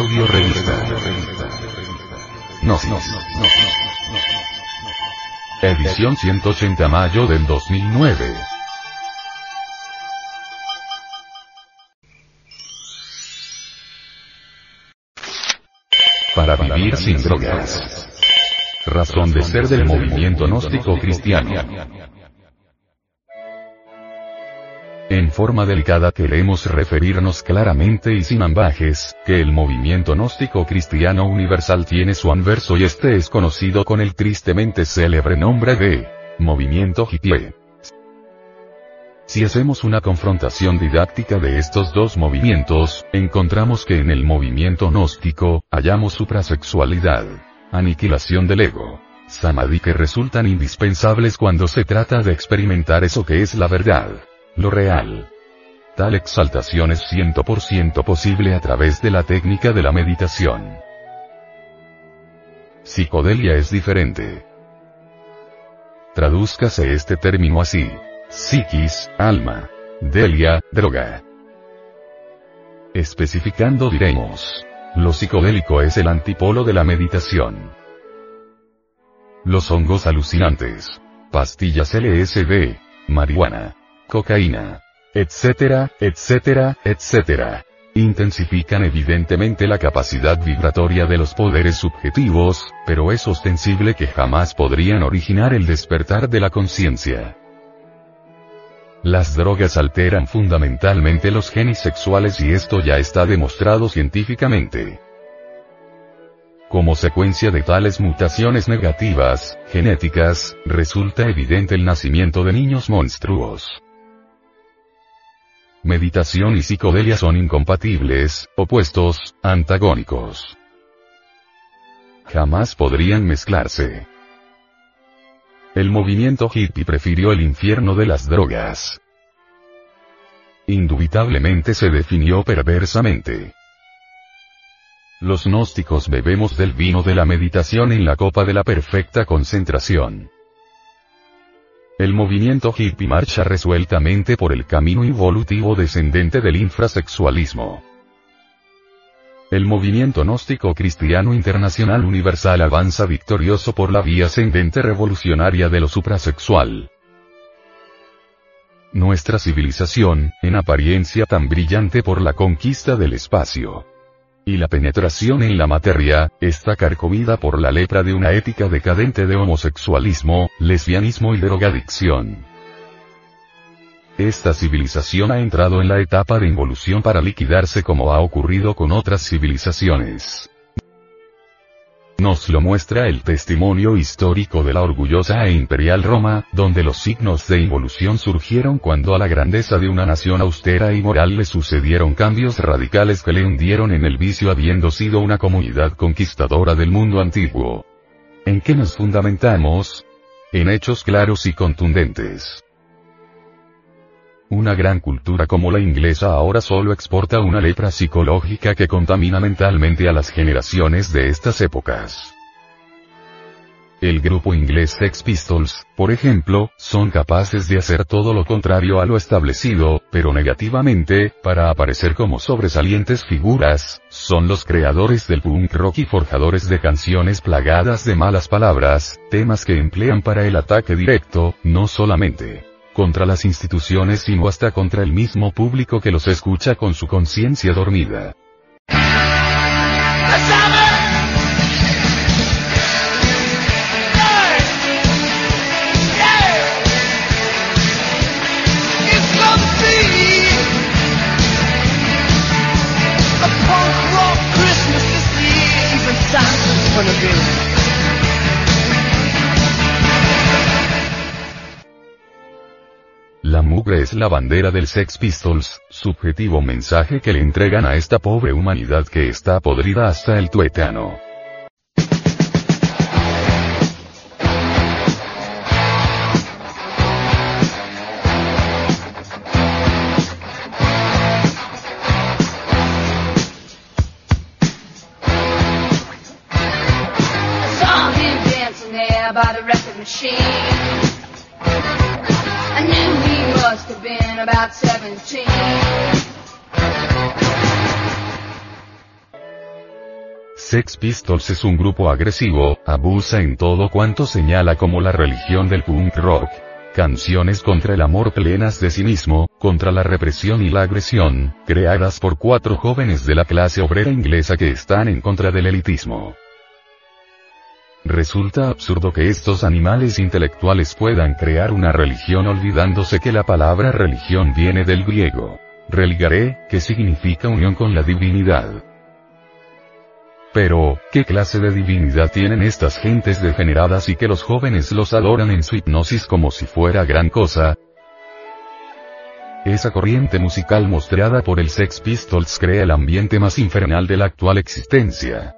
Audio revista. Gnosis. Edición 180 mayo del 2009. Para vivir sin drogas. Razón de ser del movimiento gnóstico cristiano. En forma delicada queremos referirnos claramente y sin ambajes, que el movimiento gnóstico cristiano universal tiene su anverso y este es conocido con el tristemente célebre nombre de movimiento hippie. Si hacemos una confrontación didáctica de estos dos movimientos, encontramos que en el movimiento gnóstico, hallamos suprasexualidad, aniquilación del ego, samadhi que resultan indispensables cuando se trata de experimentar eso que es la verdad, lo real. Tal exaltación es 100% posible a través de la técnica de la meditación. Psicodelia es diferente. Tradúzcase este término así. Psiquis, alma. Delia, droga. Especificando diremos. Lo psicodélico es el antipolo de la meditación. Los hongos alucinantes. Pastillas LSD. Marihuana. Cocaína. Etcétera, etcétera, etcétera. Intensifican evidentemente la capacidad vibratoria de los poderes subjetivos, pero es ostensible que jamás podrían originar el despertar de la conciencia. Las drogas alteran fundamentalmente los genes sexuales y esto ya está demostrado científicamente. Como secuencia de tales mutaciones negativas, genéticas, resulta evidente el nacimiento de niños monstruos. Meditación y psicodelia son incompatibles, opuestos, antagónicos. Jamás podrían mezclarse. El movimiento hippie prefirió el infierno de las drogas. Indubitablemente se definió perversamente. Los gnósticos bebemos del vino de la meditación en la copa de la perfecta concentración. El movimiento hippie marcha resueltamente por el camino evolutivo descendente del infrasexualismo. El movimiento gnóstico cristiano internacional universal avanza victorioso por la vía ascendente revolucionaria de lo suprasexual. Nuestra civilización, en apariencia tan brillante por la conquista del espacio y la penetración en la materia, está carcomida por la lepra de una ética decadente de homosexualismo, lesbianismo y drogadicción. Esta civilización ha entrado en la etapa de involución para liquidarse como ha ocurrido con otras civilizaciones. Nos lo muestra el testimonio histórico de la orgullosa e imperial Roma, donde los signos de involución surgieron cuando a la grandeza de una nación austera y moral le sucedieron cambios radicales que le hundieron en el vicio habiendo sido una comunidad conquistadora del mundo antiguo. ¿En qué nos fundamentamos? En hechos claros y contundentes. Una gran cultura como la inglesa ahora solo exporta una lepra psicológica que contamina mentalmente a las generaciones de estas épocas. El grupo inglés Sex Pistols, por ejemplo, son capaces de hacer todo lo contrario a lo establecido, pero negativamente, para aparecer como sobresalientes figuras, son los creadores del punk rock y forjadores de canciones plagadas de malas palabras, temas que emplean para el ataque directo, no solamente contra las instituciones sino hasta contra el mismo público que los escucha con su conciencia dormida. La mugre es la bandera del Sex Pistols, subjetivo mensaje que le entregan a esta pobre humanidad que está podrida hasta el tuetano. Have been about 17. Sex Pistols es un grupo agresivo, abusa en todo cuanto señala como la religión del punk rock. Canciones contra el amor plenas de sí mismo, contra la represión y la agresión, creadas por cuatro jóvenes de la clase obrera inglesa que están en contra del elitismo. Resulta absurdo que estos animales intelectuales puedan crear una religión olvidándose que la palabra religión viene del griego. Religare, que significa unión con la divinidad. Pero, ¿qué clase de divinidad tienen estas gentes degeneradas y que los jóvenes los adoran en su hipnosis como si fuera gran cosa? Esa corriente musical mostrada por el Sex Pistols crea el ambiente más infernal de la actual existencia.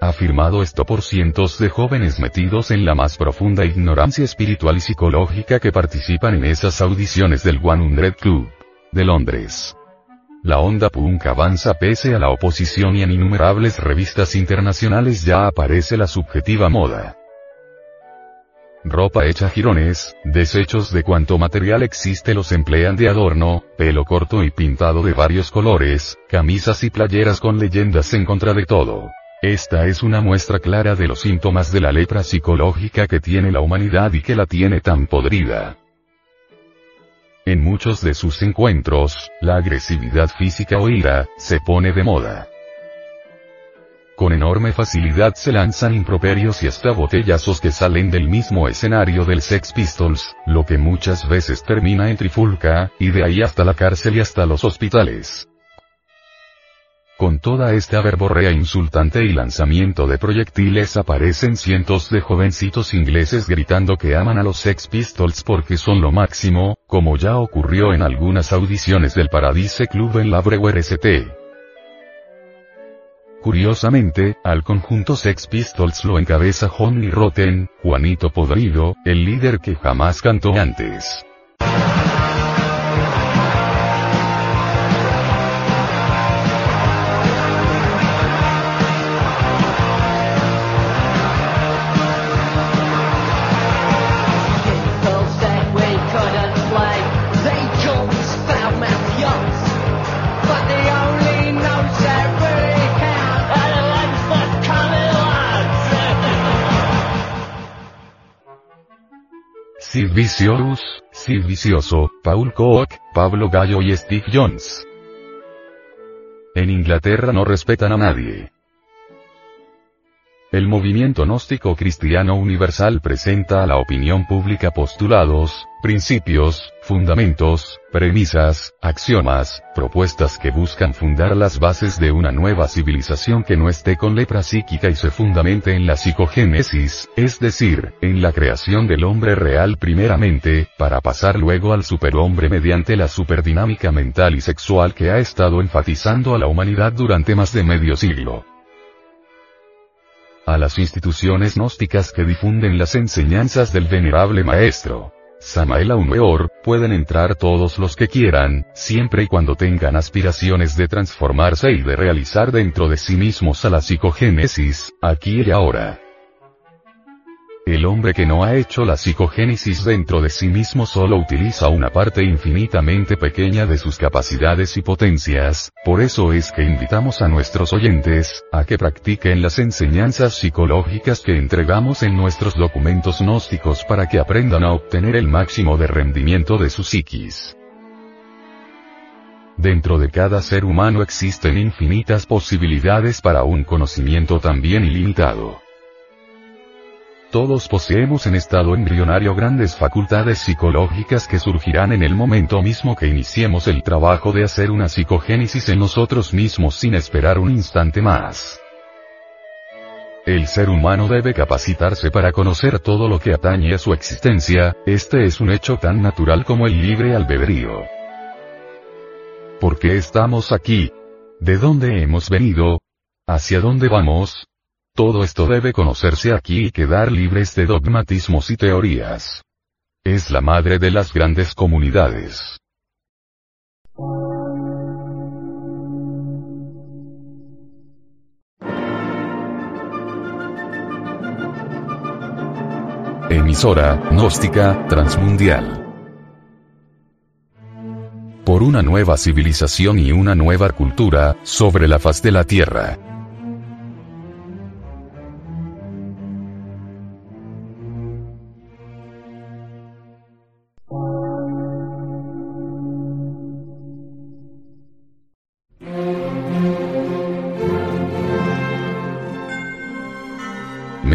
Afirmado esto por cientos de jóvenes metidos en la más profunda ignorancia espiritual y psicológica que participan en esas audiciones del One Hundred Club de Londres. La onda punk avanza pese a la oposición y en innumerables revistas internacionales ya aparece la subjetiva moda. Ropa hecha jirones, desechos de cuanto material existe los emplean de adorno, pelo corto y pintado de varios colores, camisas y playeras con leyendas en contra de todo. Esta es una muestra clara de los síntomas de la lepra psicológica que tiene la humanidad y que la tiene tan podrida. En muchos de sus encuentros, la agresividad física o ira, se pone de moda. Con enorme facilidad se lanzan improperios y hasta botellazos que salen del mismo escenario del Sex Pistols, lo que muchas veces termina en trifulca, y de ahí hasta la cárcel y hasta los hospitales. Con toda esta verborrea insultante y lanzamiento de proyectiles aparecen cientos de jovencitos ingleses gritando que aman a los Sex Pistols porque son lo máximo, como ya ocurrió en algunas audiciones del Paradise Club en la Brewer St. Curiosamente, al conjunto Sex Pistols lo encabeza Johnny Rotten, Juanito Podrido, el líder que jamás cantó antes. Sid Vicioso, Paul Koch, Pablo Gallo y Steve Jones. En Inglaterra no respetan a nadie. El movimiento gnóstico cristiano universal presenta a la opinión pública postulados, principios, fundamentos, premisas, axiomas, propuestas que buscan fundar las bases de una nueva civilización que no esté con lepra psíquica y se fundamente en la psicogénesis, es decir, en la creación del hombre real primeramente, para pasar luego al superhombre mediante la superdinámica mental y sexual que ha estado enfatizando a la humanidad durante más de medio siglo a las instituciones gnósticas que difunden las enseñanzas del venerable maestro. Samael Aumeor, pueden entrar todos los que quieran, siempre y cuando tengan aspiraciones de transformarse y de realizar dentro de sí mismos a la psicogénesis, aquí y ahora. El hombre que no ha hecho la psicogénesis dentro de sí mismo solo utiliza una parte infinitamente pequeña de sus capacidades y potencias, por eso es que invitamos a nuestros oyentes, a que practiquen las enseñanzas psicológicas que entregamos en nuestros documentos gnósticos para que aprendan a obtener el máximo de rendimiento de su psiquis. Dentro de cada ser humano existen infinitas posibilidades para un conocimiento también ilimitado. Todos poseemos en estado embrionario grandes facultades psicológicas que surgirán en el momento mismo que iniciemos el trabajo de hacer una psicogénesis en nosotros mismos sin esperar un instante más. El ser humano debe capacitarse para conocer todo lo que atañe a su existencia, este es un hecho tan natural como el libre albedrío. ¿Por qué estamos aquí? ¿De dónde hemos venido? ¿Hacia dónde vamos? Todo esto debe conocerse aquí y quedar libres de dogmatismos y teorías. Es la madre de las grandes comunidades. Emisora, gnóstica, transmundial. Por una nueva civilización y una nueva cultura, sobre la faz de la Tierra.